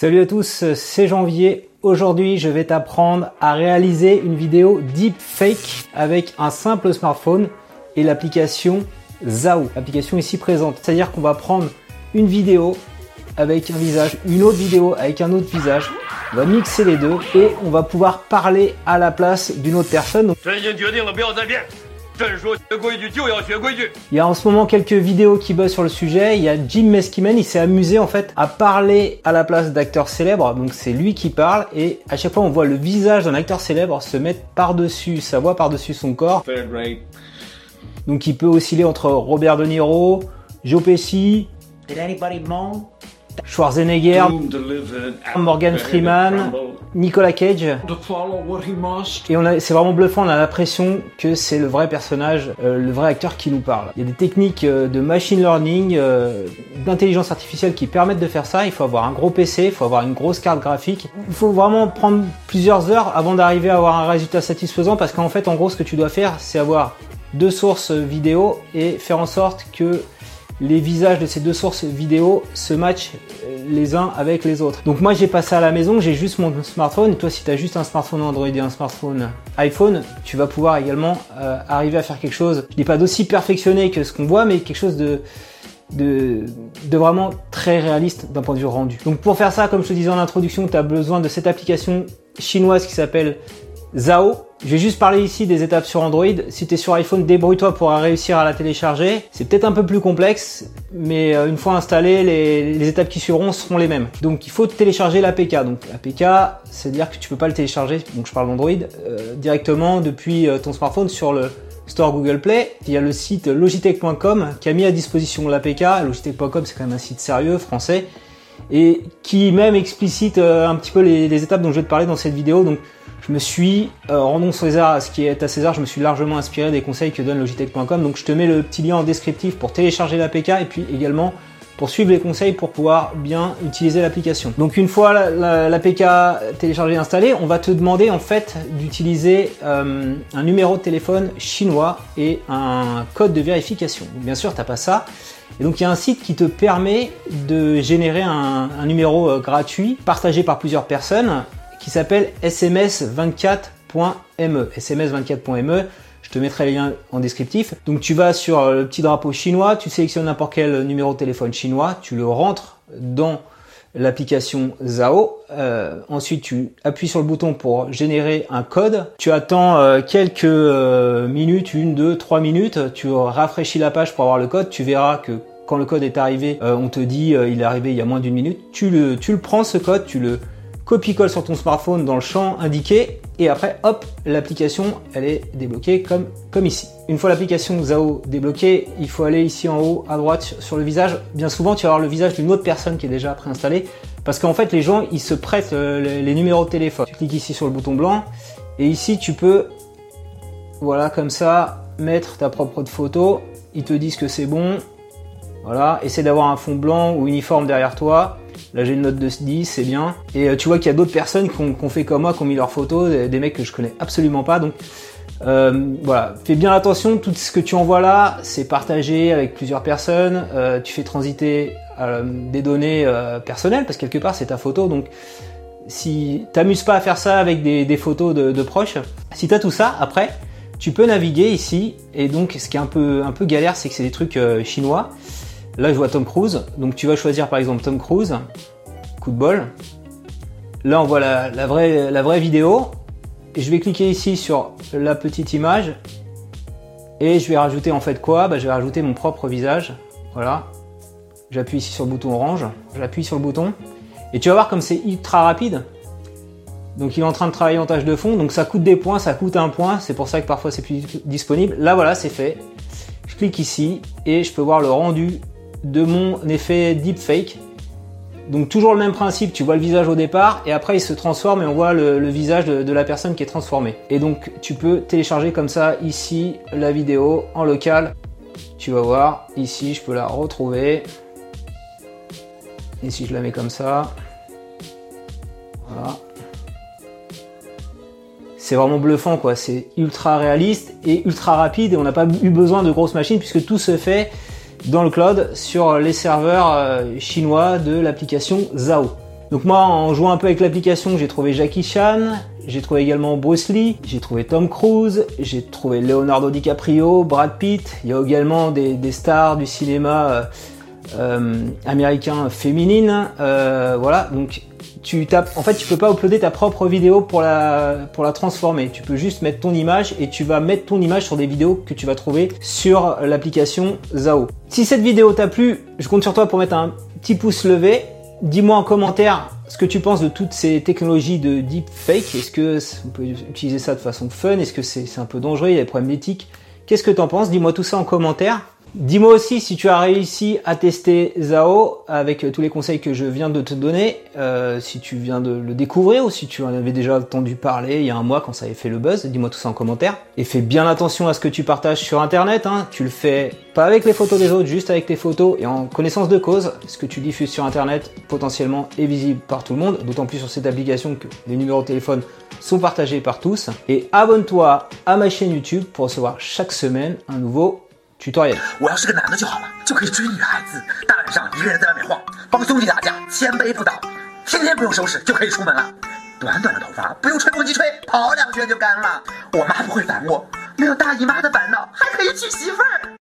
Salut à tous, c'est Janvier. Aujourd'hui, je vais t'apprendre à réaliser une vidéo deepfake avec un simple smartphone et l'application Zao, l'application ici présente. C'est-à-dire qu'on va prendre une vidéo avec un visage, une autre vidéo avec un autre visage. On va mixer les deux et on va pouvoir parler à la place d'une autre personne. Il y a en ce moment quelques vidéos qui buzzent sur le sujet. Il y a Jim Meskimen, il s'est amusé en fait à parler à la place d'acteurs célèbres. Donc c'est lui qui parle et à chaque fois on voit le visage d'un acteur célèbre se mettre par-dessus sa voix, par-dessus son corps. Donc il peut osciller entre Robert De Niro, Joe Pesci, Schwarzenegger, Morgan Freeman, Nicolas Cage. Et on a, c'est vraiment bluffant, on a l'impression que c'est le vrai personnage, euh, le vrai acteur qui nous parle. Il y a des techniques euh, de machine learning, euh, d'intelligence artificielle qui permettent de faire ça. Il faut avoir un gros PC, il faut avoir une grosse carte graphique. Il faut vraiment prendre plusieurs heures avant d'arriver à avoir un résultat satisfaisant parce qu'en fait, en gros, ce que tu dois faire, c'est avoir deux sources vidéo et faire en sorte que les visages de ces deux sources vidéo se matchent les uns avec les autres. Donc moi j'ai passé à la maison, j'ai juste mon smartphone. toi si tu as juste un smartphone Android et un smartphone iPhone, tu vas pouvoir également euh, arriver à faire quelque chose, je dis pas d'aussi perfectionné que ce qu'on voit, mais quelque chose de, de, de vraiment très réaliste d'un point de vue rendu. Donc pour faire ça, comme je te disais en introduction, tu as besoin de cette application chinoise qui s'appelle Zao. Je vais juste parler ici des étapes sur Android. Si tu es sur iPhone, débrouille-toi pour réussir à la télécharger. C'est peut-être un peu plus complexe, mais euh, une fois installé, les, étapes qui suivront seront les mêmes. Donc il faut télécharger l'APK. Donc l'APK, c'est-à-dire que tu peux pas le télécharger, donc je parle d'Android, euh, directement depuis euh, ton smartphone sur le Store Google Play. Il y a le site logitech.com qui a mis à disposition l'APK. Logitech.com, c'est quand même un site sérieux, français, et qui même explicite un petit peu les, les étapes dont je vais te parler dans cette vidéo. Donc je me suis, euh, rendons César à ce qui est à César, je me suis largement inspiré des conseils que donne Logitech.com. Donc je te mets le petit lien en descriptif pour télécharger l'APK et puis également pour suivre les conseils pour pouvoir bien utiliser l'application. Donc une fois l'APK téléchargée et installée, on va te demander en fait d'utiliser euh, un numéro de téléphone chinois et un code de vérification. bien sûr, t'as pas ça. Et donc il y a un site qui te permet de générer un, numéro euh, gratuit partagé par plusieurs personnes qui s'appelle sms24.me. sms24.me, je te mettrai le lien en descriptif. Donc tu vas sur le petit drapeau chinois, tu sélectionnes n'importe quel numéro de téléphone chinois, tu le rentres dans l'application Zao. Euh, ensuite, tu appuies sur le bouton pour générer un code. Tu attends euh, quelques euh, minutes, une, deux, trois minutes. Tu rafraîchis la page pour avoir le code. Tu verras que quand le code est arrivé, on te dit il est arrivé il y a moins d'une minute. Tu le, tu le prends ce code, tu le copie-colle sur ton smartphone dans le champ indiqué et après hop l'application elle est débloquée comme, ici. Une fois l'application Zao débloquée, il faut aller ici en haut à droite sur le visage. Bien souvent tu vas avoir le visage d'une autre personne qui est déjà préinstallée parce qu'en fait les gens ils se prêtent euh, les, numéros de téléphone. Tu cliques ici sur le bouton blanc et ici tu peux voilà comme ça mettre ta propre photo. Ils te disent que c'est bon. Voilà, essaie d'avoir un fond blanc ou uniforme derrière toi Là j'ai une note de 10, c'est bien. Et euh, tu vois qu'il y a d'autres personnes qui ont, fait comme moi, qui ont mis leurs photos, des, mecs que je connais absolument pas. Donc euh, voilà, fais bien attention, tout ce que tu envoies là, c'est partagé avec plusieurs personnes. Euh, tu fais transiter des données personnelles parce que quelque part c'est ta photo. Donc si t'amuses pas à faire ça avec des, photos de, proches, si t'as tout ça, après tu peux naviguer ici. Et donc ce qui est peu un peu galère, c'est que c'est des trucs chinois. Là, je vois Tom Cruise. Donc, tu vas choisir par exemple Tom Cruise. Coup de bol. Là, on voit la, vraie, vidéo. Et je vais cliquer ici sur la petite image. Et je vais rajouter en fait quoi? Bah, Je vais rajouter mon propre visage. Voilà. J'appuie ici sur le bouton orange. J'appuie sur le bouton. Et tu vas voir comme c'est ultra rapide. Donc il est en train de travailler en tâche de fond. Donc ça coûte des points, ça coûte un point. C'est pour ça que parfois c'est plus disponible. Là voilà, c'est fait. Je clique ici et je peux voir le rendu de mon effet deepfake. Donc toujours le même principe, tu vois le visage au départ et après il se transforme et on voit le, visage de, la personne qui est transformée. Et donc tu peux télécharger comme ça ici la vidéo en local. Tu vas voir, ici je peux la retrouver. Et si je la mets comme ça, voilà. C'est vraiment bluffant quoi, c'est ultra réaliste et ultra rapide et on n'a pas eu besoin de grosses machines puisque tout se fait dans le cloud sur les serveurs euh, chinois de l'application Zao. Donc moi, en jouant un peu avec l'application, j'ai trouvé Jackie Chan, j'ai trouvé également Bruce Lee, j'ai trouvé Tom Cruise, j'ai trouvé Leonardo DiCaprio, Brad Pitt. Il y a également des, stars du cinéma euh, euh, américain féminine. Voilà, donc tu. En fait, tu peux pas uploader ta propre vidéo pour la pour la transformer. Tu peux juste mettre ton image et tu vas mettre ton image sur des vidéos que tu vas trouver sur l'application Zao. Si cette vidéo t'a plu, je compte sur toi pour mettre un petit pouce levé Dis-moi en commentaire ce que tu penses de toutes ces technologies de deepfake. Est-ce que on peut utiliser ça de façon fun? Est-ce que c'est un peu dangereux? Il y a des problèmes d'éthique Qu'est-ce que tu en penses? Dis-moi tout ça en commentaire. Dis-moi aussi si tu as réussi à tester Zao avec euh, tous les conseils que je viens de te donner, euh, si tu viens de le découvrir ou si tu en avais déjà entendu parler il y a un mois quand ça avait fait le buzz, dis-moi tout ça en commentaire. Et fais bien attention à ce que tu partages sur internet, hein. tu le fais pas avec les photos des autres, juste avec tes photos et en connaissance de cause. Ce que tu diffuses sur internet potentiellement est visible par tout le monde, d'autant plus sur cette application que les numéros de téléphone sont partagés par tous. Et abonne-toi à ma chaîne YouTube pour recevoir chaque semaine un nouveau 我要是个男的就好了，就可以追女孩子，大晚上一个人在外面晃，帮兄弟打架，千杯不倒，天天不用收拾就可以出门了。短短的头发不用吹风机吹，跑两圈就干了。我妈不会烦我，没有大姨妈的烦恼，还可以娶媳妇儿。